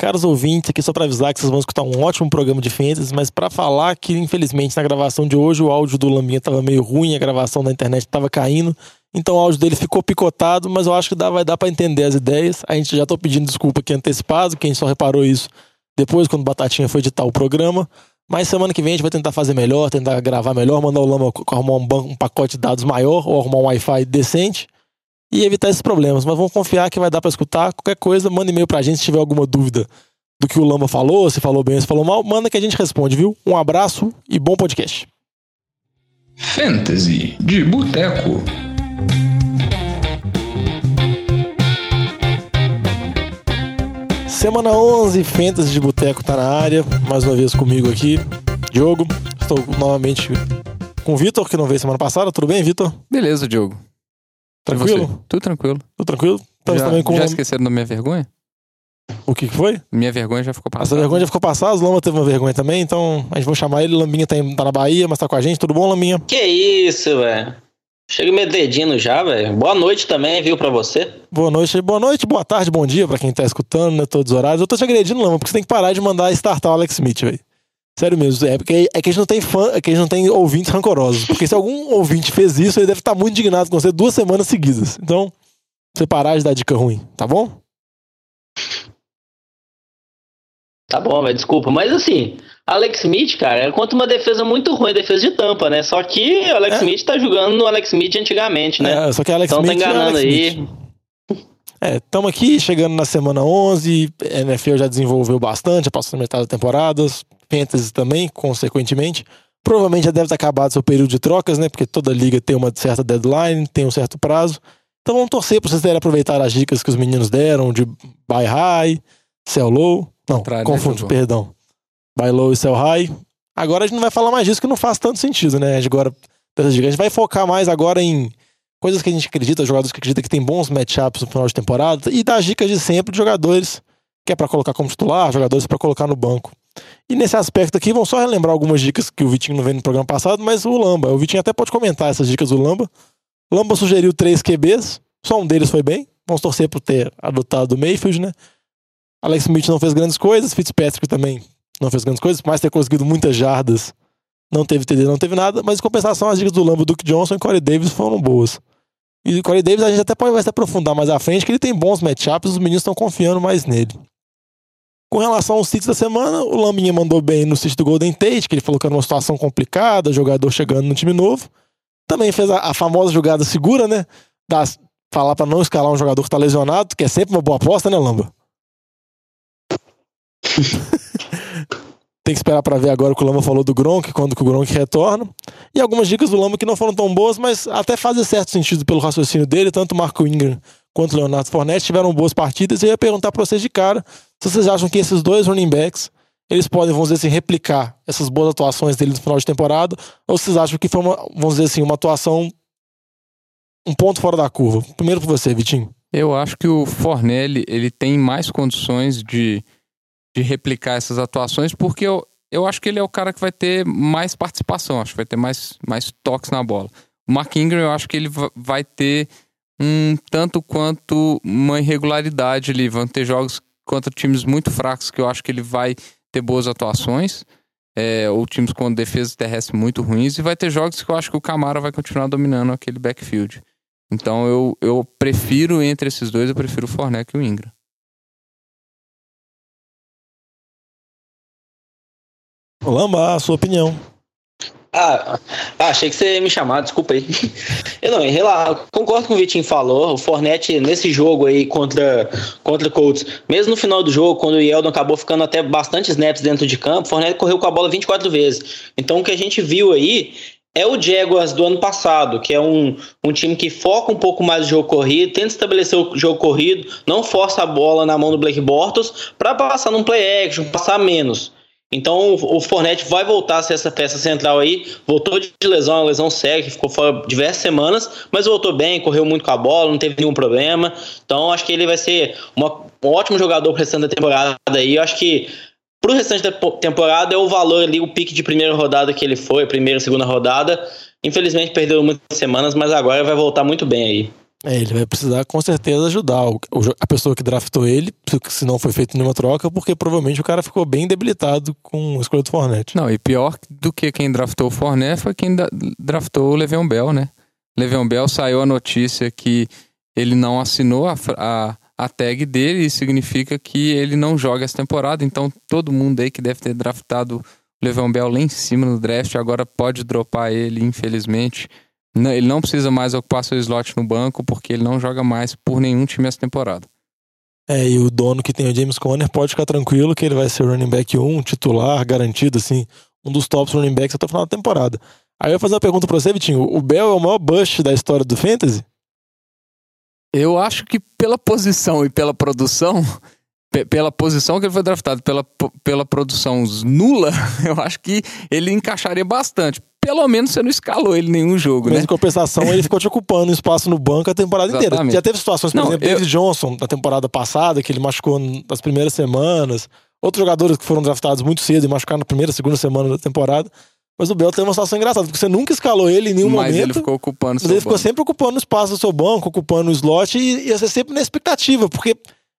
Caros ouvintes, aqui só para avisar que vocês vão escutar um ótimo programa de fantasy, mas para falar que infelizmente na gravação de hoje o áudio do Lambinha tava meio ruim, a gravação da internet tava caindo, então o áudio dele ficou picotado, mas eu acho que dá, vai dar para entender as ideias. A gente já tô pedindo desculpa aqui antecipado, quem só reparou isso depois quando o Batatinha foi editar o programa. Mas semana que vem a gente vai tentar fazer melhor, tentar gravar melhor, mandar o Lama arrumar um, banco, um pacote de dados maior ou arrumar um Wi-Fi decente e evitar esses problemas. Mas vamos confiar que vai dar para escutar. Qualquer coisa, manda e-mail pra gente se tiver alguma dúvida do que o Lamba falou, se falou bem ou se falou mal, manda que a gente responde, viu? Um abraço e bom podcast. Fantasy de Boteco. Semana 11, Fantasy de Boteco tá na área. Mais uma vez comigo aqui, Diogo. Estou novamente com o Vitor, que não veio semana passada. Tudo bem, Vitor? Beleza, Diogo. Tranquilo? Tudo tranquilo. Tudo tranquilo? Já, também com já esqueceram da minha vergonha? O que que foi? Minha vergonha já ficou passada. Essa vergonha já ficou passada, o Lamba teve uma vergonha também, então a gente vai chamar ele. Lambinha tá, em- tá na Bahia, mas tá com a gente. Tudo bom, Lambinha? Que isso, velho. Chega me dedinho já, velho. Boa noite também, viu, pra você. Boa noite, boa noite, boa tarde, bom dia pra quem tá escutando, né? Todos os horários. Eu tô te agredindo, Lamba, porque você tem que parar de mandar startar o Alex Smith, velho. Sério mesmo, é porque é que a gente não tem fã, é que a gente não tem ouvintes rancorosos. Porque se algum ouvinte fez isso, ele deve estar muito indignado com você duas semanas seguidas. Então, você parar de dar dica ruim, tá bom? Tá bom, velho, desculpa. Mas assim, Alex Smith, cara, é contra uma defesa muito ruim, defesa de tampa, né? Só que o Alex É. Smith tá jogando no Alex Smith antigamente, né? É, só que Alex então tá Smith é enganando Alex aí. Smith. É, estamos aqui chegando na semana 11. A NFL já desenvolveu bastante, já passou na metade da temporada. Fantasy também, consequentemente. Provavelmente já deve ter acabado seu período de trocas, né? Porque toda liga tem uma certa deadline, tem um certo prazo. Então vamos torcer para vocês terem aproveitado as dicas que os meninos deram de buy high, sell low. Não, Contrário, né, confunde, Jogão? perdão. Buy low e sell high. Agora a gente não vai falar mais disso, que não faz tanto sentido, né? Agora, dessas dicas. A gente vai focar mais agora em coisas que a gente acredita, jogadores que acreditam que tem bons matchups no final de temporada e dar dicas de sempre de jogadores que é pra colocar como titular, jogadores pra colocar no banco. E nesse aspecto aqui, vão só relembrar algumas dicas que o Vitinho não veio no programa passado, mas o Lamba, o Vitinho até pode comentar essas dicas do Lamba. Lamba sugeriu três QBs, só um deles foi bem. Vamos torcer por ter adotado o Mayfield, né? Alex Smith não fez grandes coisas, Fitzpatrick também não fez grandes coisas, mais ter conseguido muitas jardas, não teve TD, não teve nada, mas em compensação as dicas do Lamba, Duke Johnson e Corey Davis foram boas. E o Corey Davis a gente até pode vai se aprofundar mais à frente, que ele tem bons matchups, os meninos estão confiando mais nele. Com relação aos sits da semana, o Lambinha mandou bem no sítio do Golden Tate, que ele falou que era uma situação complicada, jogador chegando no time novo. Também fez a, a famosa jogada segura, né? Das, falar pra não escalar um jogador que tá lesionado, que é sempre uma boa aposta, né, Lamba? Tem que esperar pra ver agora o que o Lamba falou do Gronk, quando que o Gronk retorna. E algumas dicas do Lamba que não foram tão boas, mas até fazem certo sentido pelo raciocínio dele. Tanto o Marco Ingram quanto o Leonardo Fournette tiveram boas partidas. E eu ia perguntar pra vocês de cara se vocês acham que esses dois running backs eles podem, vamos dizer assim, replicar essas boas atuações dele no final de temporada, ou vocês acham que foi uma, vamos dizer assim, uma atuação um ponto fora da curva? Primeiro por você, Vitinho. Eu acho que o Fornelli ele tem mais condições de, de replicar essas atuações, porque eu, eu acho que ele é o cara que vai ter mais participação, acho que vai ter mais, mais toques na bola. O Mark Ingram, eu acho que ele va- vai ter um tanto quanto uma irregularidade ali. Vão ter jogos contra times muito fracos que eu acho que ele vai ter boas atuações. é, ou times com defesa terrestre muito ruins. E vai ter jogos que eu acho que o Camara vai continuar dominando aquele backfield. Então eu, eu prefiro entre esses dois, eu prefiro o Fournette e o Ingram. Lamba, a sua opinião. Ah, ah, achei que você ia me chamar, desculpa aí. Eu não, em rela- concordo com o Vitinho falou. O Fornette, nesse jogo aí contra, contra o Colts, mesmo no final do jogo, quando o Yeldon acabou ficando até bastante snaps dentro de campo, o Fornette correu com a bola 24 vezes. Então o que a gente viu aí é o Jaguars do ano passado, que é um, um time que foca um pouco mais no jogo corrido, tenta estabelecer o jogo corrido, não força a bola na mão do Blake Bortles para passar num play action, passar menos. Então o Fornette vai voltar a ser essa peça central aí. Voltou de lesão, uma lesão que ficou fora diversas semanas, mas voltou bem, correu muito com a bola, não teve nenhum problema. Então acho que ele vai ser uma- um ótimo jogador pro restante da temporada aí. Eu acho que pro restante da po- temporada é o valor ali, o pique de primeira rodada que ele foi, primeira segunda rodada. Infelizmente perdeu muitas semanas, mas agora vai voltar muito bem aí. É, ele vai precisar com certeza ajudar o, a pessoa que draftou ele, se não foi feito nenhuma troca, porque provavelmente o cara ficou bem debilitado com a escolha do Fournette. Não, e pior do que quem draftou o Fournette foi quem draftou o Le'Veon Bell, né? Le'Veon Bell saiu a notícia que ele não assinou a, a, a tag dele e significa que ele não joga essa temporada, então todo mundo aí que deve ter draftado o Le'Veon Bell lá em cima no draft agora pode dropar ele, infelizmente. Ele não precisa mais ocupar seu slot no banco porque ele não joga mais por nenhum time essa temporada. É, e o dono que tem o James Conner pode ficar tranquilo que ele vai ser running back 1, titular, garantido, assim, um dos tops running backs até o final da temporada. Aí eu vou fazer uma pergunta pra você, Vitinho. O Bell é o maior bust da história do Fantasy? Eu acho que pela posição e pela produção, pela posição que ele foi draftado, pela, pela produção nula, eu acho que ele encaixaria bastante pelo menos você não escalou ele nenhum jogo, Mas né? em compensação, ele ficou te ocupando espaço no banco a temporada Exatamente. inteira. Já teve situações, por não, exemplo, eu... David Johnson, na temporada passada, que ele machucou nas primeiras semanas. Outros jogadores que foram draftados muito cedo e machucaram na primeira, segunda semana da temporada. Mas o Bell tem uma situação engraçada, porque você nunca escalou ele em nenhum mas momento. Mas ele ficou ocupando Mas ele banco. ficou sempre ocupando o espaço do seu banco, ocupando o slot, e ia ser sempre na expectativa, porque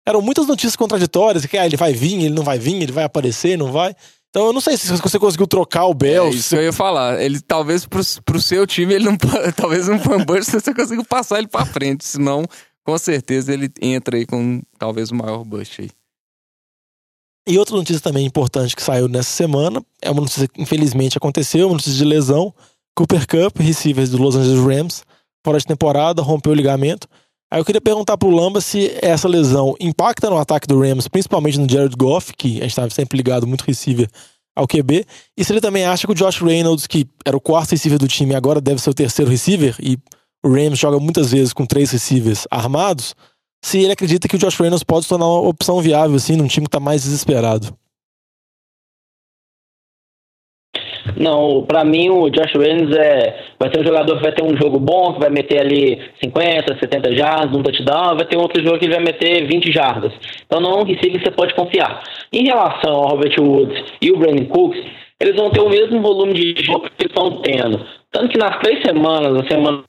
eram muitas notícias contraditórias, que ah, ele vai vir, ele não vai vir, ele vai aparecer, não vai. Então eu não sei se você conseguiu trocar o Bell. É isso que eu ia falar. Ele talvez pro, pro seu time, ele não talvez um fanburst você conseguiu passar ele pra frente. Senão, com certeza, ele entra aí com talvez o maior bust aí. E outra notícia também importante que saiu nessa semana, é uma notícia que infelizmente aconteceu, uma notícia de lesão. Cooper Cup, receiver do Los Angeles Rams, fora de temporada, rompeu o ligamento. Aí eu queria perguntar pro Lamba se essa lesão impacta no ataque do Rams, principalmente no Jared Goff, que a gente estava sempre ligado muito receiver ao QB, e se ele também acha que o Josh Reynolds, que era o quarto receiver do time, agora deve ser o terceiro receiver, e o Rams joga muitas vezes com três receivers armados, se ele acredita que o Josh Reynolds pode se tornar uma opção viável, assim, num time que está mais desesperado. Não, para mim o Josh Reynolds é, vai ser um jogador que vai ter um jogo bom, que vai meter ali 50, 70 jardas, um touchdown, vai ter outro jogo que vai meter 20 jardas. Então não é um receiver que você pode confiar. Em relação ao Robert Woods e o Brandon Cooks, eles vão ter o mesmo volume de jogo que eles estão tendo. Tanto que nas três semanas, a semana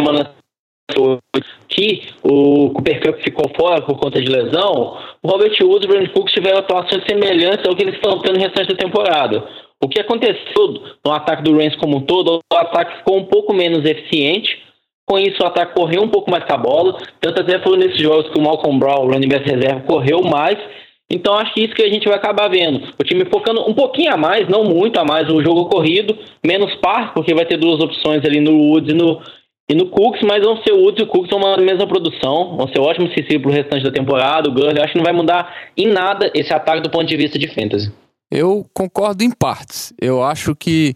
que o Cooper Cup ficou fora por conta de lesão, o Robert Woods e o Brandon Cooks tiveram atuações semelhantes ao que eles estão tendo no restante da temporada. O que aconteceu no ataque do Rams como um todo, o ataque ficou um pouco menos eficiente. Com isso, o ataque correu um pouco mais com a bola. Tanto até foi nesses jogos que o Malcolm Brown, o running back reserva, correu mais. Então, acho que isso que a gente vai acabar vendo. O time focando um pouquinho a mais, não muito a mais, o jogo corrido, menos par, porque vai ter duas opções ali no Woods e no, e no Cooks, mas vão ser o Woods e o Cooks uma mesma produção, vão ser ótimos para o restante da temporada. O Gurley, acho que não vai mudar em nada esse ataque do ponto de vista de fantasy. Eu concordo em partes. Eu acho que,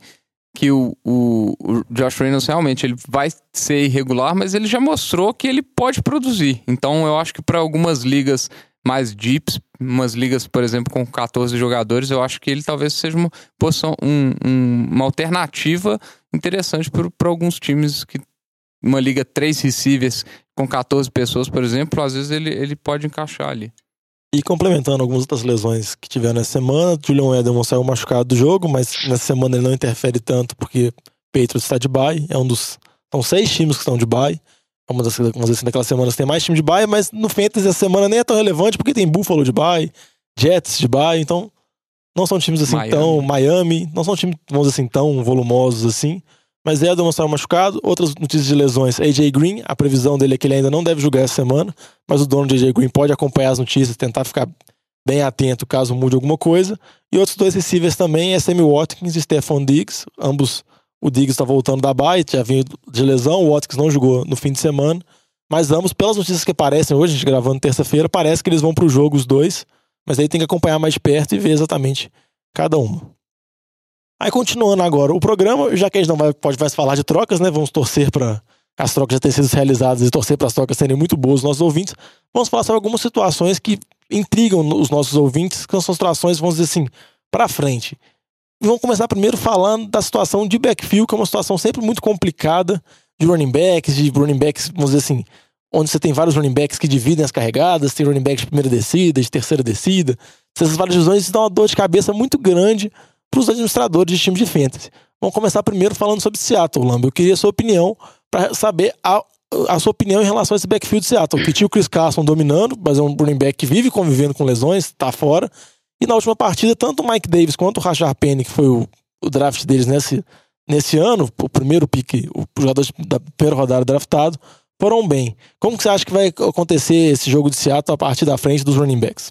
que o, o, o, Josh Reynolds realmente ele vai ser irregular, mas ele já mostrou que ele pode produzir. Então eu acho que para algumas ligas mais deeps, umas ligas, por exemplo, com 14 jogadores, eu acho que ele talvez seja uma posição, um, um, uma alternativa interessante para alguns times que uma liga três receivers com 14 pessoas, por exemplo, às vezes ele, ele pode encaixar ali. E complementando algumas outras lesões que tiveram nessa semana, Julian Edelman saiu machucado do jogo, mas nessa semana ele não interfere tanto porque Patriots está de bye, é um dos. São seis times que estão de bye. Uma das, vamos dizer assim, daquelas semanas tem mais time de bye, mas no Fantasy essa semana nem é tão relevante porque tem Buffalo de bye, Jets de bye, então não são times assim Miami. tão. Miami, não são times, vamos dizer assim, tão volumosos assim. Mas é demonstrar machucado. Outras notícias de lesões. AJ Green, a previsão dele é que ele ainda não deve jogar essa semana, mas o dono de AJ Green pode acompanhar as notícias, tentar ficar bem atento caso mude alguma coisa. E outros dois receivers também é Sammy Watkins e Stephon Diggs. Ambos, o Diggs está voltando da bye, já vinha de lesão, o Watkins não jogou no fim de semana. Mas ambos, pelas notícias que aparecem hoje, a gente gravando terça-feira, parece que eles vão para o jogo os dois. Mas aí tem que acompanhar mais perto e ver exatamente cada uma. Aí continuando agora o programa, já que a gente não vai, pode mais falar de trocas, né? Vamos torcer para as trocas já terem sido realizadas e torcer para as trocas serem muito boas nos nossos ouvintes. Vamos falar sobre algumas situações que intrigam os nossos ouvintes, que são situações, vamos dizer assim, para frente. Vamos começar primeiro falando da situação de backfield, que é uma situação sempre muito complicada de running backs, de running backs, vamos dizer assim, onde você tem vários running backs que dividem as carregadas, tem running backs de primeira descida, de terceira descida. Essas várias divisões dão uma dor de cabeça muito grande para os administradores de time de fantasy. Vamos começar primeiro falando sobre Seattle, Lamba. Eu queria sua opinião para saber a a sua opinião em relação a esse backfield de Seattle, que tinha o Chris Carson dominando, mas é um running back que vive convivendo com lesões, tá fora. E na última partida, tanto o Mike Davis quanto o Rashard Penny, que foi o, o draft deles nesse, nesse ano, o primeiro pique, o jogador da primeira rodada draftado, foram bem. Como que você acha que vai acontecer esse jogo de Seattle a partir da frente dos running backs?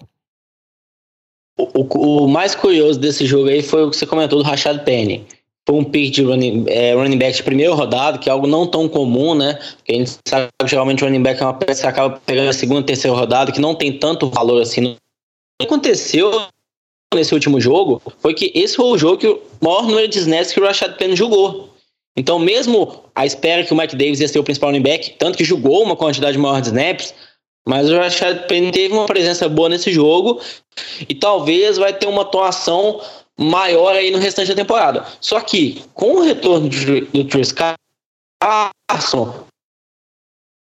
O, o, o mais curioso desse jogo aí foi o que você comentou do Rashad Penny. Foi um pick de running, é, running back de primeiro rodado, que é algo não tão comum, né? Porque a gente sabe que geralmente o running back é uma peça que acaba pegando a segunda, terceira rodada, que não tem tanto valor assim. O que aconteceu nesse último jogo foi que esse foi o jogo que o maior número de snaps que o Rashad Penny jogou. Então, mesmo a espera que o Mike Davis ia ser o principal running back, tanto que jogou uma quantidade maior de snaps, mas o Rashad Penny teve uma presença boa nesse jogo e talvez vai ter uma atuação maior aí no restante da temporada. Só que, com o retorno do Tris Carson,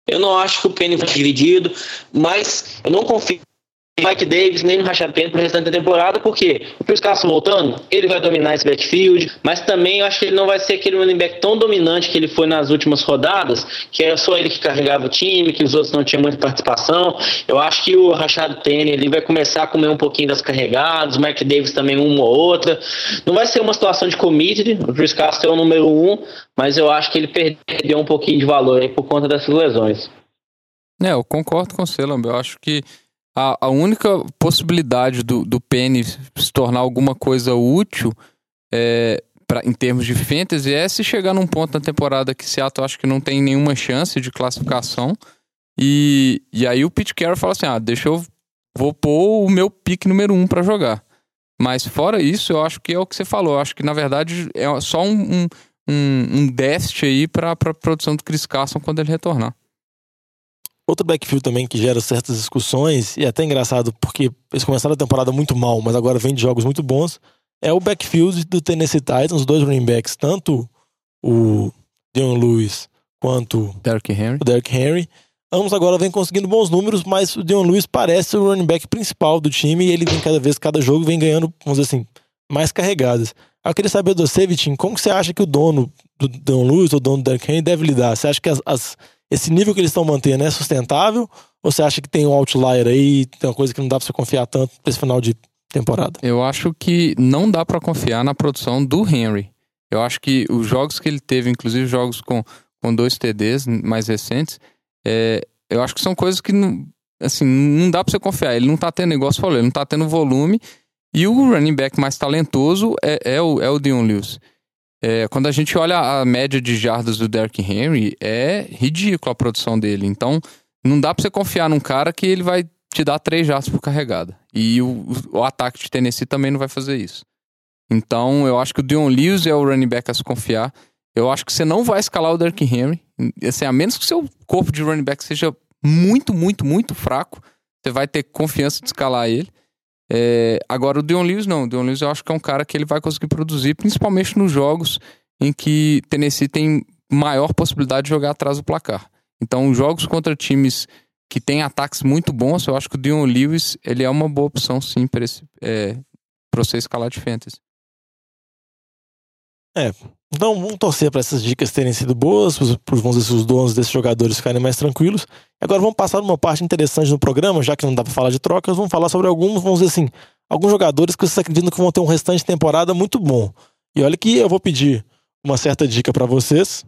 eu não acho que o Penny vai dividido, mas eu não confio Mike Davis nem no Rashad Penny pro restante da temporada, porque o Chris Carson voltando, ele vai dominar esse backfield, mas também eu acho que ele não vai ser aquele running back tão dominante que ele foi nas últimas rodadas, que era só ele que carregava o time, que os outros não tinham muita participação. Eu acho que o Rashad Penny ele vai começar a comer um pouquinho das carregadas, o Mike Davis também uma ou outra. Não vai ser uma situação de committee, o Chris Carson é o número um, mas eu acho que ele perdeu um pouquinho de valor aí por conta dessas lesões. É, eu concordo com você, Lamber. Eu acho que a, a única possibilidade do, do Penny se tornar alguma coisa útil é, pra, em termos de fantasy é se chegar num ponto na temporada que Seattle acho que não tem nenhuma chance de classificação. E, e aí o Pete Carroll fala assim: ah, deixa eu. Vou pôr o meu pique número um para jogar. Mas fora isso, eu acho que é o que você falou. Eu acho que na verdade é só um, um, um, um déficit aí para a produção do Chris Carson quando ele retornar. Outro backfield também que gera certas discussões, e é até engraçado porque eles começaram a temporada muito mal, mas agora vem de jogos muito bons, é o backfield do Tennessee Titans, os dois running backs, tanto o Dion Lewis quanto Derrick Henry. o Derrick Henry. Ambos agora vêm conseguindo bons números, mas o Dion Lewis parece o running back principal do time e ele vem cada vez, cada jogo, vem ganhando, vamos dizer assim, mais carregadas. Eu queria saber do você, Vitinho, como você acha que o dono do Dion Lewis, ou o dono do Derrick Henry, deve lidar? Você acha que as, as esse nível que eles estão mantendo é sustentável? Ou você acha que tem um outlier aí, tem uma coisa que não dá pra você confiar tanto pra esse final de temporada? Eu acho que não dá para confiar na produção do Henry. Eu acho que os jogos que ele teve, inclusive jogos com, com dois TDs mais recentes, é, eu acho que são coisas que não, assim, não dá pra você confiar. Ele não tá tendo negócio, falou, ele não tá tendo volume. E o running back mais talentoso é, é o, é o Dion Lewis. É, quando a gente olha a média de jardas do Derrick Henry, é ridículo a produção dele. Então, não dá pra você confiar num cara que ele vai te dar três jardas por carregada. E o, o ataque de Tennessee também não vai fazer isso. Então, eu acho que o Dion Lewis é o running back a se confiar. Eu acho que você não vai escalar o Derrick Henry. Assim, a menos que seu corpo de running back seja muito, muito, muito fraco, você vai ter confiança de escalar ele. É, agora o Dion Lewis não. O Dion Lewis eu acho que é um cara que ele vai conseguir produzir, principalmente nos jogos em que Tennessee tem maior possibilidade de jogar atrás do placar. Então, jogos contra times que têm ataques muito bons, eu acho que o Dion Lewis ele é uma boa opção sim para é, você escalar de fantasy. É, então vamos torcer para essas dicas terem sido boas, para os donos desses jogadores ficarem mais tranquilos. Agora vamos passar uma parte interessante no programa, já que não dá para falar de trocas, vamos falar sobre alguns, vamos dizer assim, alguns jogadores que vocês acreditam que vão ter um restante de temporada muito bom. E olha que eu vou pedir uma certa dica para vocês.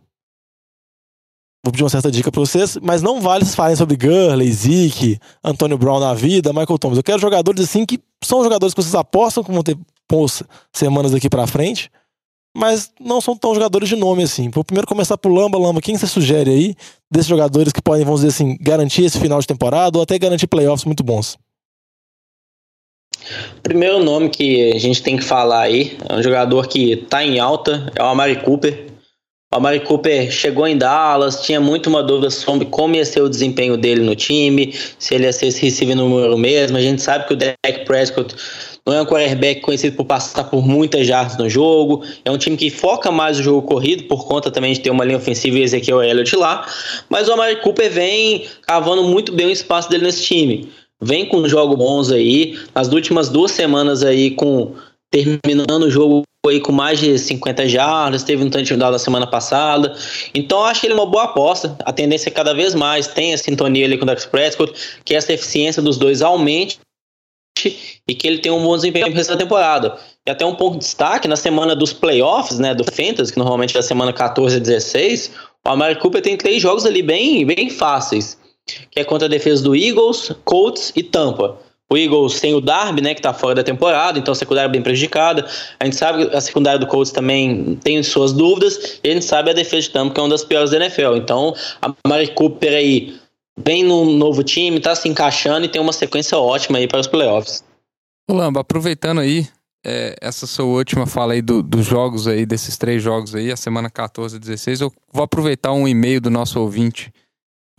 Vou pedir uma certa dica para vocês, mas não vale vocês falarem sobre Gurley, Zeke, Antônio Brown na vida, Michael Thomas. Eu quero jogadores assim que são jogadores que vocês apostam que vão ter boas semanas daqui para frente mas não são tão jogadores de nome assim. Vou primeiro começar por Lamba. Lamba, quem você sugere aí desses jogadores que podem, vamos dizer assim, garantir esse final de temporada ou até garantir playoffs muito bons? Primeiro nome que a gente tem que falar aí é um jogador que está em alta, é o Amari Cooper. O Amari Cooper chegou em Dallas, tinha muito uma dúvida sobre como ia ser o desempenho dele no time, se ele ia ser esse receiver número mesmo. A gente sabe que o Dak Prescott não é um quarterback conhecido por passar por muitas jardas no jogo. É um time que foca mais o jogo corrido, por conta também de ter uma linha ofensiva e Ezequiel Elliott lá. Mas o Amari Cooper vem cavando muito bem o espaço dele nesse time. Vem com jogos bons aí. Nas últimas duas semanas aí com terminando o jogo aí com mais de 50 jardas, teve um touchdown na semana passada. Então acho que ele é uma boa aposta. A tendência é cada vez mais tem a sintonia ali com o Dax Prescott, que essa eficiência dos dois aumente e que ele tem um bom desempenho resto da temporada. E até um ponto de destaque, na semana dos playoffs, né, do Fantasy, que normalmente é a semana 14 a 16, o Amari Cooper tem três jogos ali bem, bem fáceis, que é contra a defesa do Eagles, Colts e Tampa. O Eagles tem o Darby, né, que está fora da temporada, então a secundária é bem prejudicada. A gente sabe que a secundária do Colts também tem suas dúvidas, e a gente sabe a defesa de Tampa, que é uma das piores da NFL. Então, a Mari Cooper aí vem num novo time, está se encaixando e tem uma sequência ótima aí para os playoffs. Lamba, aproveitando aí, é, essa sua última fala aí do, dos jogos aí, desses três jogos aí, a semana 14 e 16, eu vou aproveitar um e-mail do nosso ouvinte.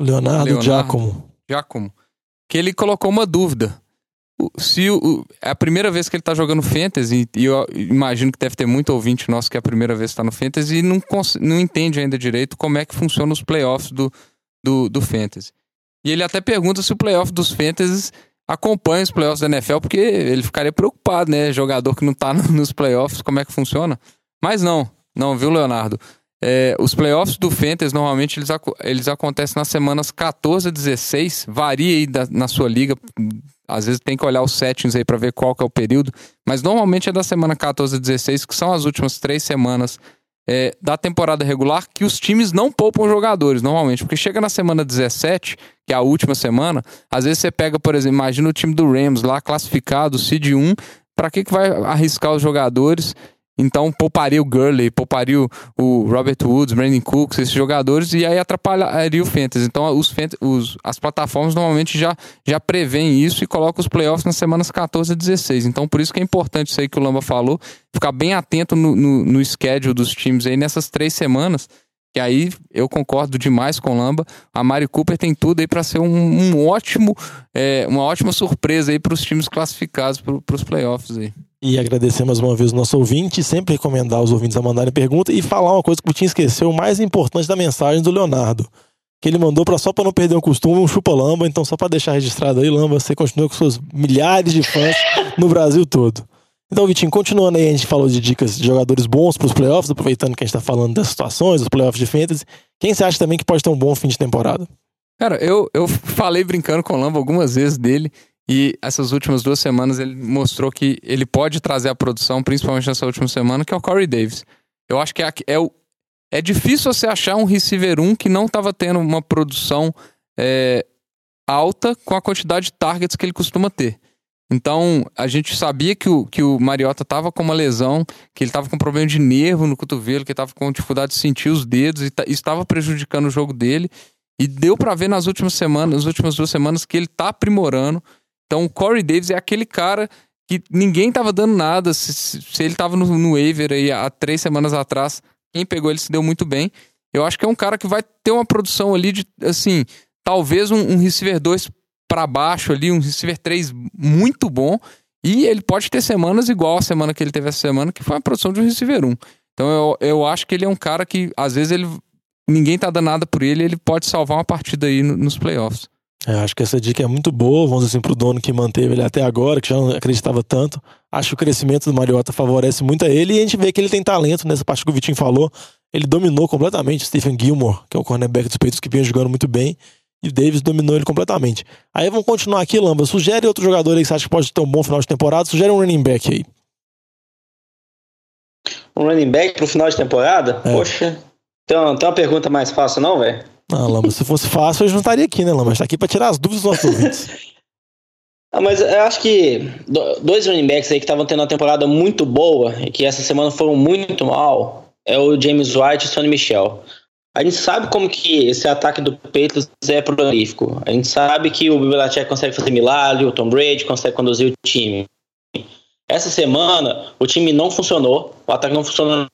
Leonardo, Leonardo Giacomo. Giacomo. Que ele colocou uma dúvida se o, é a primeira vez que ele tá jogando Fantasy, e eu imagino que deve ter muito ouvinte nosso que é a primeira vez que tá no Fantasy e não, não entende ainda direito como é que funciona os playoffs do, do, do Fantasy. E ele até pergunta se o playoff dos Fantasy acompanha os playoffs da NFL, porque ele ficaria preocupado, né? Jogador que não tá nos playoffs, como é que funciona? Mas não, não, viu, Leonardo? É, os playoffs do Fantasy normalmente eles, eles acontecem nas semanas 14 a 16, varia aí da, na sua liga, às vezes tem que olhar os settings aí para ver qual que é o período, mas normalmente é da semana 14 a 16, que são as últimas três semanas é, da temporada regular, que os times não poupam jogadores normalmente, porque chega na semana 17, que é a última semana, às vezes você pega, por exemplo, imagina o time do Rams lá classificado, seed 1, para que, que vai arriscar os jogadores? Então pouparia o Gurley, pouparia o, Robert Woods, Brandon Cooks, esses jogadores, e aí atrapalharia o Fantasy. Então os, os, as plataformas normalmente já, já prevêem isso e colocam os playoffs nas semanas 14 a 16. Então por isso que é importante isso aí que o Lamba falou, ficar bem atento no, no, no schedule dos times aí nessas três semanas. Que aí eu concordo demais com o Lamba. A Mari Cooper tem tudo aí para ser um, um ótimo, é, uma ótima surpresa aí para os times classificados para os playoffs aí. E agradecer mais uma vez o nosso ouvinte, sempre recomendar os ouvintes a mandarem pergunta e falar uma coisa que o Putin esqueceu, o mais importante da mensagem do Leonardo. Que ele mandou para só para não perder o costume, um chupa lamba, então só para deixar registrado aí, Lamba, você continua com seus milhares de fãs no Brasil todo. Então, Vitinho, continuando aí, a gente falou de dicas de jogadores bons para os playoffs, aproveitando que a gente está falando das situações, dos playoffs de fantasy. Quem você acha também que pode ter um bom fim de temporada? Cara, eu, eu falei brincando com o Lamba algumas vezes dele. E essas últimas duas semanas ele mostrou que ele pode trazer a produção, principalmente nessa última semana, que é o Corey Davis. Eu acho que é, é, é difícil você achar um receiver 1 que não estava tendo uma produção é, alta com a quantidade de targets que ele costuma ter. Então, a gente sabia que o, que o Mariota estava com uma lesão, que ele estava com problema de nervo no cotovelo, que estava com dificuldade de sentir os dedos e estava prejudicando o jogo dele. E deu para ver nas últimas semanas, nas últimas duas semanas, que ele está aprimorando. Então o Corey Davis é aquele cara que ninguém tava dando nada. Se, se ele tava no, no waiver aí há três semanas atrás, quem pegou ele se deu muito bem. Eu acho que é um cara que vai ter uma produção ali de, assim, talvez um, um receiver 2 para baixo ali, um receiver 3 muito bom. E ele pode ter semanas igual a semana que ele teve essa semana, que foi a produção de um receiver 1. Então eu, eu acho que ele é um cara que, às vezes, ele ninguém tá dando nada por ele, ele pode salvar uma partida aí nos playoffs. É, acho que essa dica é muito boa, vamos dizer assim, pro dono que manteve ele até agora, que já não acreditava tanto. Acho que o crescimento do Mariota favorece muito a ele e a gente vê que ele tem talento nessa parte que o Vitinho falou. Ele dominou completamente o Stephen Gilmore, que é o cornerback dos Peitos que vinha jogando muito bem, e o Davis dominou ele completamente. Aí vamos continuar aqui, Lamba. Sugere outro jogador aí que você acha que pode ter um bom final de temporada, sugere um running back aí. Um running back pro final de temporada? É. Poxa, tem uma, tem uma pergunta mais fácil não, velho? Ah, Lama, se fosse fácil, eu não estaria aqui, né, Lama? A gente tá aqui pra tirar as dúvidas dos nossos ouvintes. ah, mas eu acho que dois running backs aí que estavam tendo uma temporada muito boa e que essa semana foram muito mal é o James White e o Sonny Michel. A gente sabe como que esse ataque do Patriots é prolífico. A gente sabe que o Belichick consegue fazer milagre, o Tom Brady consegue conduzir o time. Essa semana, o time não funcionou, o ataque não funcionou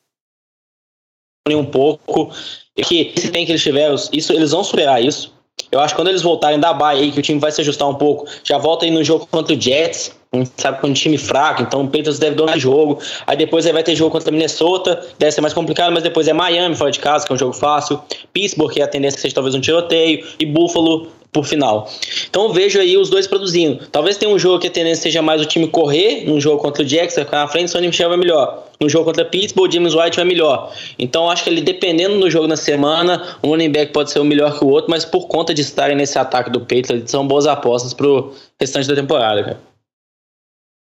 nem um pouco que esse tem que eles tiveram, isso, eles vão superar isso. Eu acho que quando eles voltarem da Bahia que o time vai se ajustar um pouco, já volta aí no jogo contra o Jets, sabe, com um time fraco, então o Patriots deve dominar o jogo. Aí depois aí vai ter jogo contra a Minnesota, deve ser mais complicado, mas depois é Miami fora de casa, que é um jogo fácil. Pittsburgh, que é a tendência que seja talvez um tiroteio. E Buffalo, por final. Então eu vejo aí os dois produzindo. Talvez tenha um jogo que a tendência seja mais o time correr, num jogo contra o Jacks, vai ficar na frente, Sonny Michel vai melhor. No jogo contra Pittsburgh, o James White vai melhor. Então acho que ele, dependendo do jogo na semana, um running back pode ser o melhor que o outro, mas por conta de estarem nesse ataque do Patriots, são boas apostas pro restante da temporada, cara.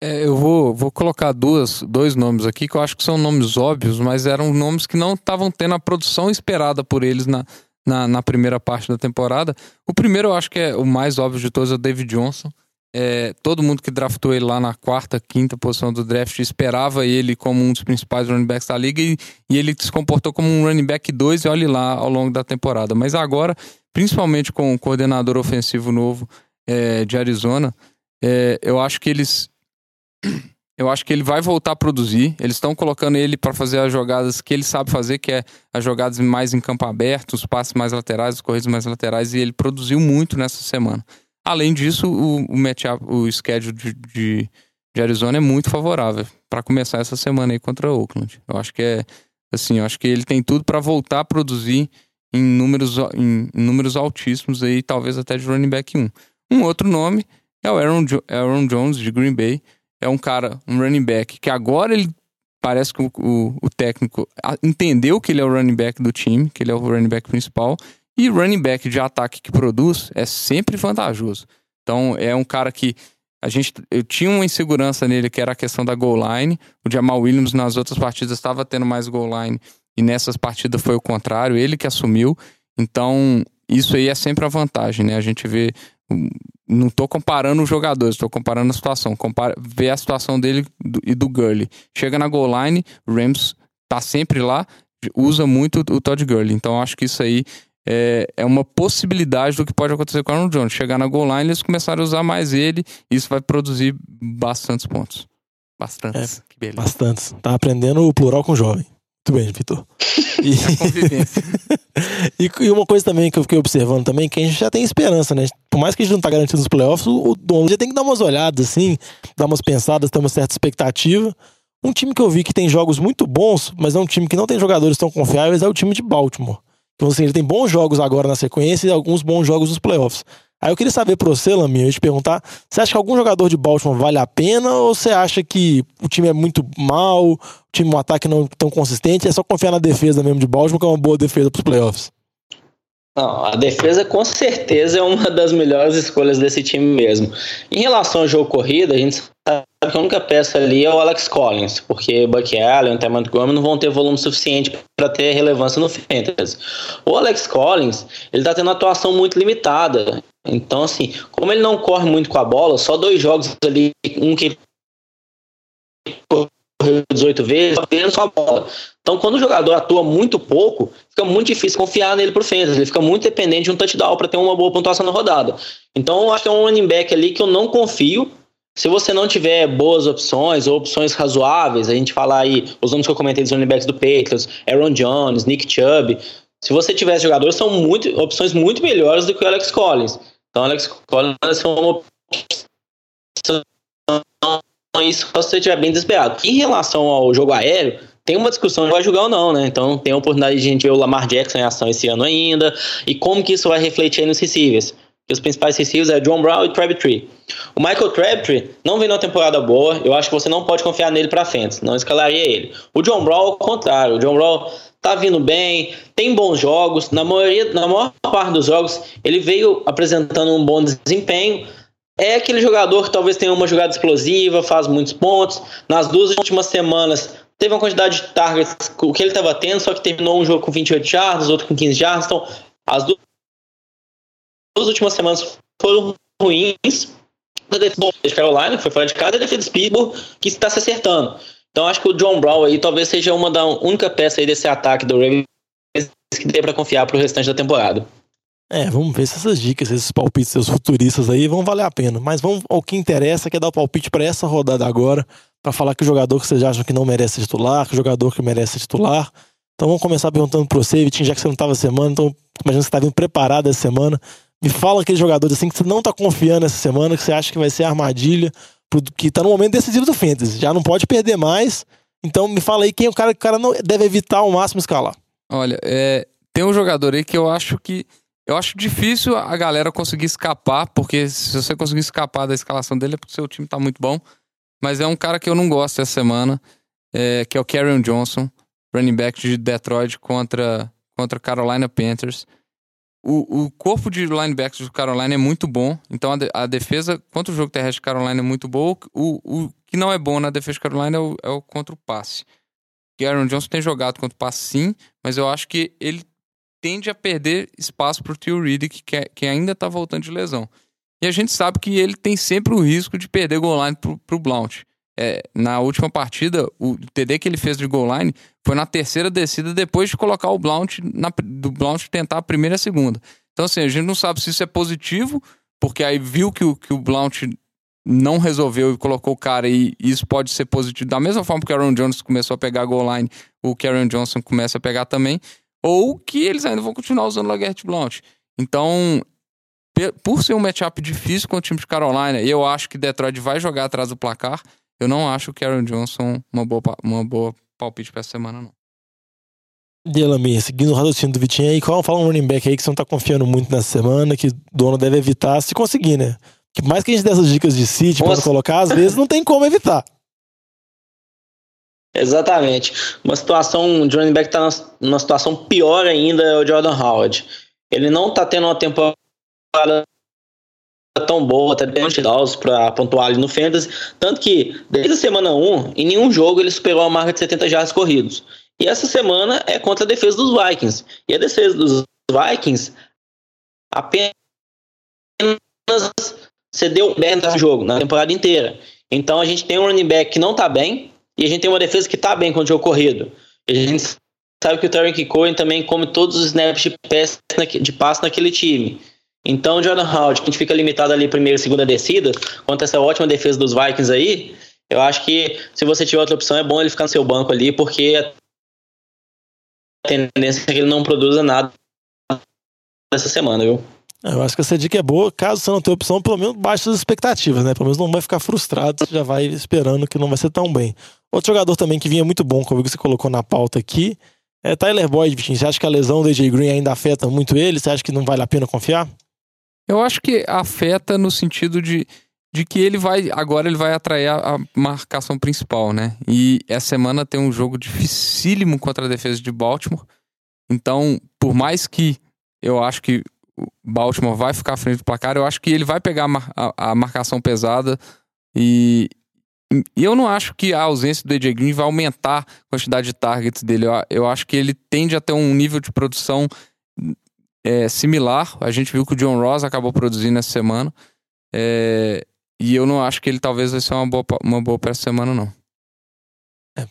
É, eu vou, vou colocar duas, dois nomes aqui que eu acho que são nomes óbvios, mas eram nomes que não estavam tendo a produção esperada por eles na, na, na, primeira parte da temporada. O primeiro eu acho que é o mais óbvio de todos, é o David Johnson. É, todo mundo que draftou ele lá na quarta, quinta posição do draft esperava ele como um dos principais running backs da liga e, e ele se comportou como um running back 2 e olhe lá ao longo da temporada. Mas agora, principalmente com o coordenador ofensivo novo é, de Arizona, é, eu acho que eles eu acho que ele vai voltar a produzir. Eles estão colocando ele para fazer as jogadas que ele sabe fazer, que é as jogadas mais em campo aberto, os passes mais laterais, as corridas mais laterais, e ele produziu muito nessa semana. Além disso, o, o matchup, o schedule de, de, de Arizona é muito favorável para começar essa semana aí contra o Oakland. Eu acho que é assim, eu acho que ele tem tudo para voltar a produzir em números, em, números altíssimos aí, talvez até de running back 1. Um outro nome é o Aaron, jo Aaron Jones de Green Bay é um cara, um running back, que agora ele parece que o, o, o, técnico entendeu que ele é o running back do time, que ele é o running back principal, e running back de ataque que produz é sempre vantajoso. Então é um cara que a gente eu tinha uma insegurança nele que era a questão da goal line. O Jamal Williams nas outras partidas estava tendo mais goal line e nessas partidas foi o contrário, ele que assumiu. Então, isso aí é sempre a vantagem, né? A gente vê não estou comparando os jogadores, estou comparando a situação. Compara, vê a situação dele e do Gurley. Chega na goal line, o Rams tá sempre lá, usa muito o Todd Gurley. Então acho que isso aí é, é uma possibilidade do que pode acontecer com o Aaron Jones. Chegar na goal line, eles começarem a usar mais ele, e isso vai produzir bastantes pontos. Bastantes. É, que beleza. Bastantes. Tá aprendendo o plural com o jovem. Muito bem, Vitor. E... e, uma coisa também que eu fiquei observando também, que a gente já tem esperança, né? Por mais que a gente não tá garantido nos playoffs, o dono já tem que dar umas olhadas, assim, dar umas pensadas, ter uma certa expectativa. Um time que eu vi que tem jogos muito bons, mas é um time que não tem jogadores tão confiáveis, é o time de Baltimore. Então, assim, ele tem bons jogos agora na sequência e alguns bons jogos nos playoffs. Aí eu queria saber para você, Laminha, eu te perguntar, você acha que algum jogador de Baltimore vale a pena ou você acha que o time é muito mal, o time um ataque não tão consistente, é só confiar na defesa mesmo de Baltimore, que é uma boa defesa para os playoffs? Não, a defesa com certeza é uma das melhores escolhas desse time mesmo. Em relação ao jogo corrida, a gente sabe que a única peça ali é o Alex Collins, porque Buck Allen e Ty Montgomery não vão ter volume suficiente para ter relevância no fantasy. O Alex Collins, ele tá tendo uma atuação muito limitada. Então, assim, como ele não corre muito com a bola, só dois jogos ali, um que correu 18 vezes, apenas com a bola. Então, quando o jogador atua muito pouco, fica muito difícil confiar nele pro fantasy. Ele fica muito dependente de um touchdown para ter uma boa pontuação na rodada. Então, eu acho que é um running back ali que eu não confio. Se você não tiver boas opções ou opções razoáveis, a gente falar aí, os nomes que eu comentei dos running backs do Patriots, Aaron Jones, Nick Chubb, se você tiver jogadores, são muito, opções muito melhores do que o Alex Collins. Então, Alex Collins é uma isso se você estiver bem desesperado. Em relação ao jogo aéreo, tem uma discussão se vai jogar ou não, né? Então tem a oportunidade de a gente ver o Lamar Jackson em ação esse ano ainda. E como que isso vai refletir nos receivers? os principais receivers é John Brown e Crabtree. O Michael Crabtree não vem numa temporada boa, eu acho que você não pode confiar nele para frente, não escalaria ele. O John Brown, ao contrário, o John Brown tá vindo bem, tem bons jogos, na maioria, na maior parte dos jogos ele veio apresentando um bom desempenho. É aquele jogador que talvez tenha uma jogada explosiva, faz muitos pontos. Nas duas últimas semanas teve uma quantidade de targets que ele estava tendo, só que terminou um jogo com 28 jardas, outro com 15 jardas. Então, as duas últimas semanas foram ruins. A defesa de Carolina, que foi fora de casa, e a defesa de Pittsburgh, que está se acertando. Então acho que o John Brown aí talvez seja uma da única peça aí desse ataque do Ravens que dê para confiar para o restante da temporada. É, vamos ver se essas dicas, esses palpites seus futuristas aí vão valer a pena. Mas vamos ao que interessa, que é dar o palpite para essa rodada agora, para falar que o jogador que vocês acham que não merece titular, que o jogador que merece titular. Então vamos começar perguntando para você, Vitinho, já que você não estava semana, então imagina que você está vindo preparado essa semana. Me fala aqueles jogadores assim que você não está confiando essa semana, que você acha que vai ser armadilha, que está no momento decisivo do Fantasy. Já não pode perder mais. Então me fala aí quem é o cara que o cara não deve evitar ao máximo escalar. Olha, é, tem um jogador aí que eu acho que Eu acho difícil a galera conseguir escapar, porque se você conseguir escapar da escalação dele é porque seu time tá muito bom. Mas é um cara que eu não gosto essa semana, é, que é o Karrion Johnson, running back de Detroit contra, contra Carolina Panthers. O, o corpo de linebackers do Carolina é muito bom, então a, de, a defesa contra o jogo terrestre de Carolina é muito boa. O, o que não é bom na defesa de Carolina é o, é o contra o passe. Aaron Johnson tem jogado contra o passe sim, mas eu acho que ele tende a perder espaço para o Tio Reed, que, é, que ainda está voltando de lesão. E a gente sabe que ele tem sempre o risco de perder goal line para o Blount. É, na última partida, o TD que ele fez de goal line foi na terceira descida depois de colocar o Blount, na, do Blount tentar a primeira e a segunda. Então, assim, a gente não sabe se isso é positivo, porque aí viu que o, que o Blount não resolveu e colocou o cara e isso pode ser positivo. Da mesma forma que o Aaron Jones começou a pegar goal line, o Karen Johnson começa a pegar também. Ou que eles ainda vão continuar usando o Laguerre Blount. Então, por ser um matchup difícil com o time de Carolina, e eu acho que Detroit vai jogar atrás do placar, eu não acho o Karen Johnson uma boa, uma boa palpite para essa semana, não. Delami, seguindo o raciocínio do Vitinho aí, qual fala um running back aí que você não tá confiando muito nessa semana, que o dono deve evitar se conseguir, né? Que mais que a gente dê essas dicas de City para colocar, às vezes não tem como evitar. Exatamente. Uma situação, o running back tá numa situação pior ainda é o Jordan Howard. Ele não tá tendo uma temporada tão boa, até bem downs para pontuar ali no Fantasy. Tanto que, desde a semana 1, em nenhum jogo ele superou a marca de 70 jardas corridos. E essa semana é contra a defesa dos Vikings. E a defesa dos Vikings apenas cedeu bem no jogo, na temporada inteira. Então a gente tem um running back que não tá bem, e a gente tem uma defesa que tá bem com o jogo corrido. A gente sabe que o Tarek Cohen também come todos os snaps de passe, de passe naquele time. Então, o Jordan Howard, que a gente fica limitado ali primeira e segunda descida, contra essa ótima defesa dos Vikings aí, eu acho que se você tiver outra opção, é bom ele ficar no seu banco ali, porque a tendência é que ele não produza nada nessa semana, viu? É, eu acho que essa dica é boa. Caso você não tenha opção, pelo menos baixe as expectativas, né? Pelo menos não vai ficar frustrado, você já vai esperando que não vai ser tão bem. Outro jogador também que vinha muito bom, como você colocou na pauta aqui, é Tyler Boyd. Você acha que a lesão do AJ Green ainda afeta muito ele? Você acha que não vale a pena confiar? Eu acho que afeta no sentido de, de que ele vai. Agora ele vai atrair a, a marcação principal, né? E essa semana tem um jogo dificílimo contra a defesa de Baltimore. Então, por mais que eu acho que Baltimore vai ficar à frente do placar, eu acho que ele vai pegar a, marcação pesada e, e eu não acho que a ausência do AJ Green vai aumentar a quantidade de targets dele. Eu, eu acho que ele tende a ter um nível de produção é, similar. A gente viu que o John Ross acabou produzindo essa semana. É, e eu não acho que ele talvez vai ser uma boa, uma boa para essa semana, não. É,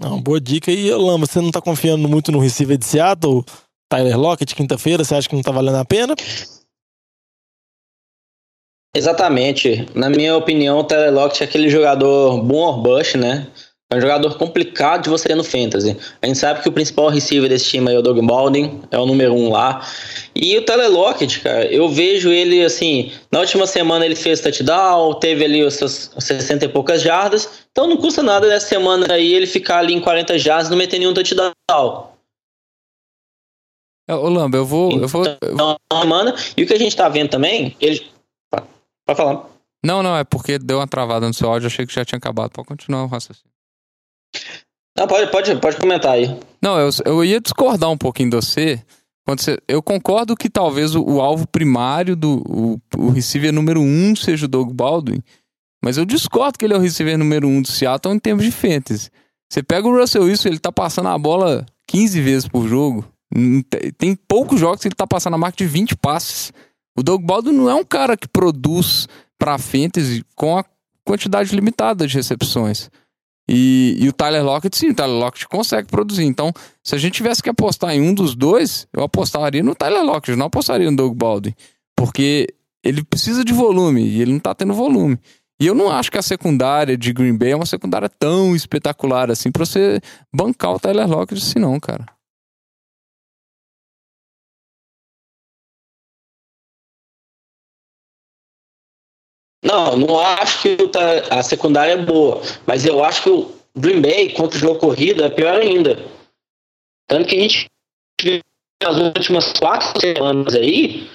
uma boa dica. E, Lama, você não tá confiando muito no receiver de Seattle? Tyler Lockett, quinta-feira, você acha que não tá valendo a pena? Exatamente. Na minha opinião, o Tyler Lockett é aquele jogador boom or bust, né? É um jogador complicado de você ter no Fantasy. A gente sabe que o principal receiver desse time é o Doug Baldwin, é o número um lá. E o Tyler Lockett, cara, eu vejo ele assim. Na última semana ele fez touchdown, teve ali os seus 60 e poucas jardas. Então não custa nada dessa semana aí ele ficar ali em 40 jardas e não meter nenhum touchdown. É, ô Lamba, eu vou. Então, eu vou eu... semana. E o que a gente tá vendo também, ele. Pode falar. Não, não, é porque deu uma travada no seu áudio, achei que já tinha acabado. Pode continuar o raciocínio. Não, pode, pode, pode comentar aí. Não, eu, eu ia discordar um pouquinho de você. Quando você eu concordo que talvez o, o alvo primário do o, o receiver número um seja o Doug Baldwin, mas eu discordo que ele é o receiver número um do Seattle em termos de fantasy. Você pega o Russell Wilson, ele tá passando a bola 15 vezes por jogo. Tem poucos jogos que ele tá passando a marca de 20 passes. O Doug Baldwin não é um cara que produz para fantasy com a quantidade limitada de recepções. E, e, o Tyler Lockett, sim, o Tyler Lockett consegue produzir. Então, se a gente tivesse que apostar em um dos dois, eu apostaria no Tyler Lockett, não apostaria no Doug Baldwin. Porque ele precisa de volume e ele não tá tendo volume. E eu não acho que a secundária de Green Bay é uma secundária tão espetacular assim pra você bancar o Tyler Lockett assim, não, cara. Não, não acho que a secundária é boa, mas eu acho que o Green Bay contra o jogo corrido é pior ainda. Tanto que a gente as últimas quatro semanas aí,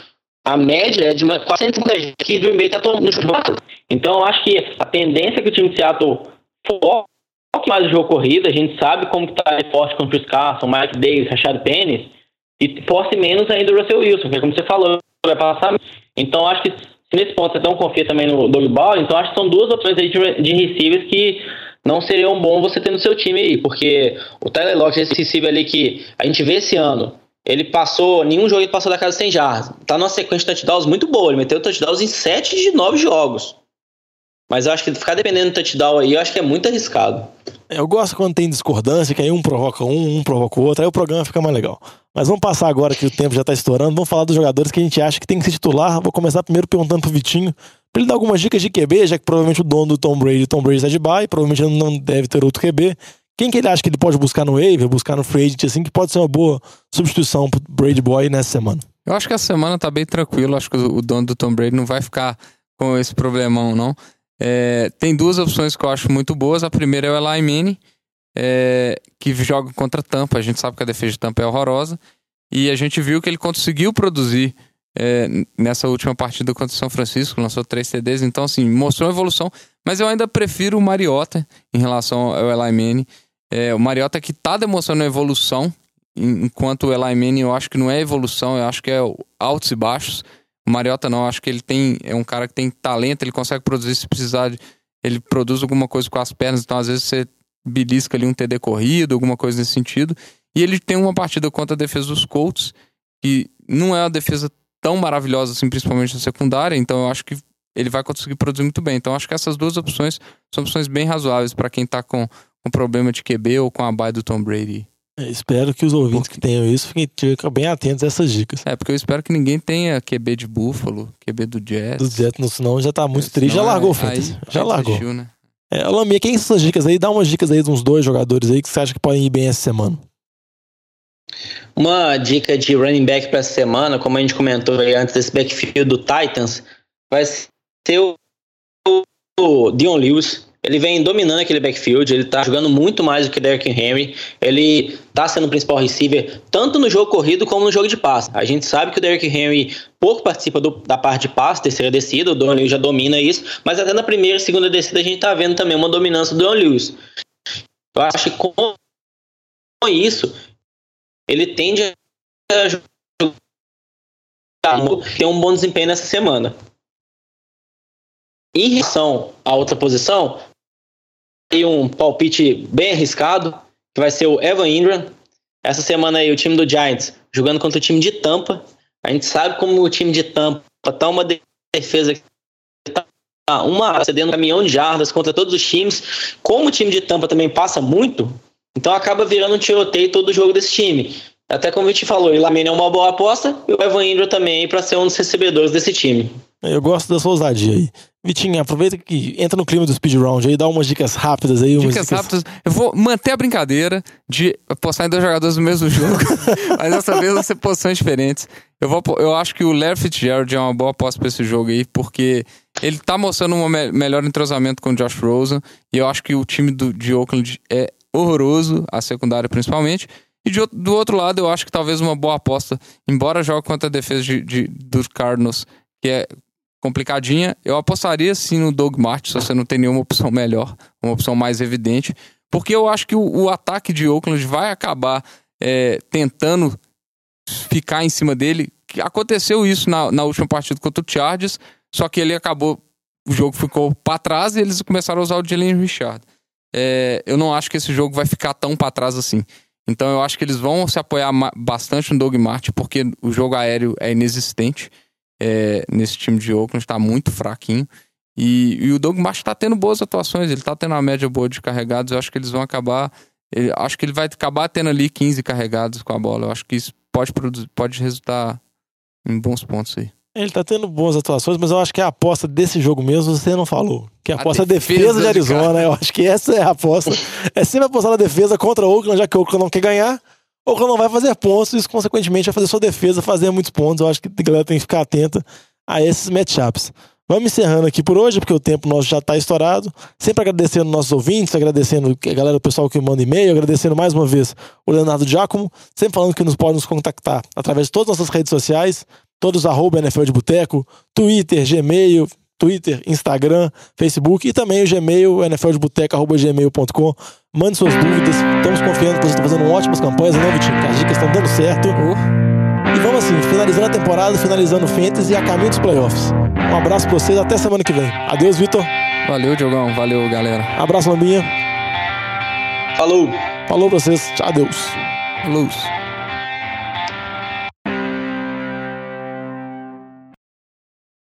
a média é de uma 450 que o Green Bay está tomando no jogo. Então, eu acho que a tendência é que o time de Seattle foque mais o jogo corrida, a gente sabe como está forte contra o Carson, Mike Davis, Rashad Penny, e force menos ainda o Russell Wilson, que é como você falou, vai passar. Então, acho que nesse ponto você não confia também no Doug Ball, então acho que são duas opções aí de, de receivers que não seriam bom você ter no seu time aí, porque o Tyler Lockett, esse receiver ali que a gente vê esse ano, ele passou, nenhum jogo ele passou da casa sem jardas. Tá numa sequência de touchdowns muito boa. Ele meteu touchdowns em 7 de 9 jogos. Mas eu acho que ficar dependendo do touchdown aí, eu acho que é muito arriscado. É, eu gosto quando tem discordância, que aí um provoca um, um provoca o outro, aí o programa fica mais legal. Mas vamos passar agora que o tempo já está estourando, vamos falar dos jogadores que a gente acha que tem que ser titular. Vou começar primeiro perguntando pro Vitinho, pra ele dar algumas dicas de QB, já que provavelmente o dono do Tom Brady, Tom Brady está de bye, provavelmente não deve ter outro QB. Quem que ele acha que ele pode buscar no waiver, buscar no free agent, assim, que pode ser uma boa substituição pro Brady Boy nessa semana? Eu acho que a semana tá bem tranquilo. Acho que o dono do Tom Brady não vai ficar com esse problemão, não. É, tem duas opções que eu acho muito boas. A primeira é o Manning, é, que joga contra Tampa. A gente sabe que a defesa de Tampa é horrorosa. E a gente viu que ele conseguiu produzir é, nessa última partida contra o São Francisco, lançou três TDs. Então, assim, mostrou evolução. Mas eu ainda prefiro o Mariota em relação ao Manning. É, o Mariota que tá demonstrando evolução, enquanto o Manning eu acho que não é evolução, eu acho que é altos e baixos. O Mariota não, acho que ele tem é um cara que tem talento, ele consegue produzir se precisar, de, ele produz alguma coisa com as pernas, então às vezes você belisca ali um TD corrido, alguma coisa nesse sentido. E ele tem uma partida contra a defesa dos Colts, que não é uma defesa tão maravilhosa assim, principalmente na secundária, então eu acho que ele vai conseguir produzir muito bem. Então acho que essas duas opções são opções bem razoáveis para quem tá com com problema de QB ou com a bye do Tom Brady. É, espero que os ouvintes porque... que tenham isso fiquem bem atentos a essas dicas. É, porque eu espero que ninguém tenha QB de Buffalo, QB do Jets. Do Jets, senão já tá muito triste. Já largou o Fantasy. Já aí largou. Desistiu, né? É, Lamia, quem são essas dicas aí? Dá umas dicas aí de uns dois jogadores aí que você acha que podem ir bem essa semana. Uma dica de running back para essa semana, como a gente comentou aí antes desse backfield do Titans, vai ser o, o Dion Lewis. Ele vem dominando aquele backfield, ele tá jogando muito mais do que Derrick Henry. Ele tá sendo o principal receiver, tanto no jogo corrido como no jogo de passe. A gente sabe que o Derrick Henry pouco participa do, da parte de passe, terceira descida, o Don Lewis já domina isso, mas até na primeira e segunda descida a gente tá vendo também uma dominância do Don Lewis. Eu acho que com isso, ele tende a jogar, ter um bom desempenho nessa semana. Em relação à outra posição, aí um palpite bem arriscado, que vai ser o Evan Ingram. Essa semana aí o time do Giants jogando contra o time de Tampa. A gente sabe como o time de Tampa tá uma defesa que tá uma cedendo um caminhão de jardas contra todos os times. Como o time de Tampa também passa muito, então acaba virando um tiroteio todo o jogo desse time. Até como a gente falou, o Lamine é uma boa aposta e o Evan Ingram também para ser um dos recebedores desse time. Eu gosto dessa ousadia aí. Vitinho, aproveita que entra no clima do speed round aí, dá umas dicas rápidas aí. Dicas, dicas rápidas. Eu vou manter a brincadeira de postar em dois jogadores do mesmo jogo, mas dessa vez vão ser posições diferentes. Eu, vou, eu acho que o Larry Fitzgerald é uma boa aposta pra esse jogo aí, porque ele tá mostrando um me melhor entrosamento com o Josh Rosen, e eu acho que o time do, de Oakland é horroroso, a secundária principalmente. E de, do outro lado, eu acho que talvez uma boa aposta, embora jogue contra a defesa de, de, dos Cardinals, que é complicadinha. Eu apostaria sim no Doug Martin, se você não tem nenhuma opção melhor, uma opção mais evidente. Porque eu acho que o, o ataque de Oakland vai acabar é, tentando ficar em cima dele. Aconteceu isso na, na última partida contra o Chargers, só que ele acabou. O jogo ficou para trás e eles começaram a usar o Jalen Richard. É, eu não acho que esse jogo vai ficar tão para trás assim. Então eu acho que eles vão se apoiar bastante no Doug Martin, porque o jogo aéreo é inexistente é, nesse time de Oakland, está muito fraquinho. E, e o Doug Martin está tendo boas atuações, ele está tendo uma média boa de carregados. Eu acho que eles vão acabar. Ele, acho que ele vai acabar tendo ali 15 carregados com a bola. Eu acho que isso pode, produzir, pode resultar em bons pontos aí. Ele tá tendo boas atuações, mas eu acho que a aposta desse jogo mesmo você não falou. Que a, a aposta defesa, defesa de Arizona, de eu acho que essa é a aposta. é sempre apostar na defesa contra o Oakland, já que o Oakland não quer ganhar. Ou que não vai fazer pontos, isso consequentemente vai fazer sua defesa fazer muitos pontos. Eu acho que a galera tem que ficar atenta a esses matchups. Vamos encerrando aqui por hoje, porque o tempo nosso já está estourado. Sempre agradecendo nossos ouvintes, agradecendo a galera, o pessoal que manda e-mail, agradecendo mais uma vez o Leonardo Giacomo, sempre falando que nos pode nos contactar através de todas as nossas redes sociais, todos arroba NFL de Boteco, Twitter, Gmail, Twitter, Instagram, Facebook e também o Gmail, nfldeboteca.gmail.com. Mande suas dúvidas, estamos confiando que vocês estão fazendo ótimas campanhas, não, Vitinho? Que as dicas estão dando certo. E vamos assim, finalizando a temporada, finalizando o Fantasy e a caminho dos playoffs. Um abraço pra vocês, até semana que vem. Adeus, Vitor. Valeu, Diogão. Valeu, galera. Abraço, Lambinha. Falou. Falou pra vocês. Tchau, adeus. Falou.